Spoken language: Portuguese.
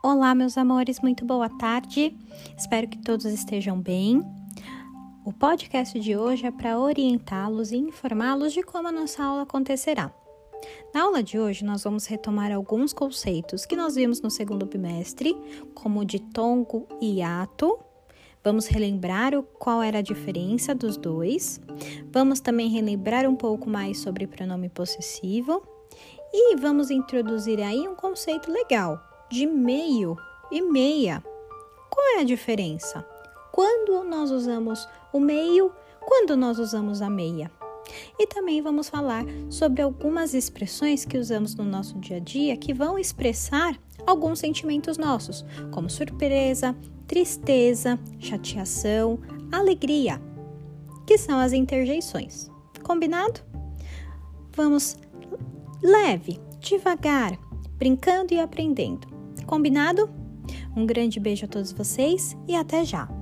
Olá, meus amores, muito boa tarde. Espero que todos estejam bem. O podcast de hoje é para orientá-los e informá-los de como a nossa aula acontecerá. Na aula de hoje, nós vamos retomar alguns conceitos que nós vimos no segundo bimestre, como ditongo e ato. Vamos relembrar o, qual era a diferença dos dois. Vamos também relembrar um pouco mais sobre pronome possessivo. E vamos introduzir aí um conceito legal de meio e meia. Qual é a diferença? Quando nós usamos o meio, quando nós usamos a meia? E também vamos falar sobre algumas expressões que usamos no nosso dia a dia que vão expressar alguns sentimentos nossos, como surpresa, tristeza, chateação, alegria, que são as interjeições. Combinado? Vamos leve, devagar, brincando e aprendendo. Combinado? Um grande beijo a todos vocês e até já!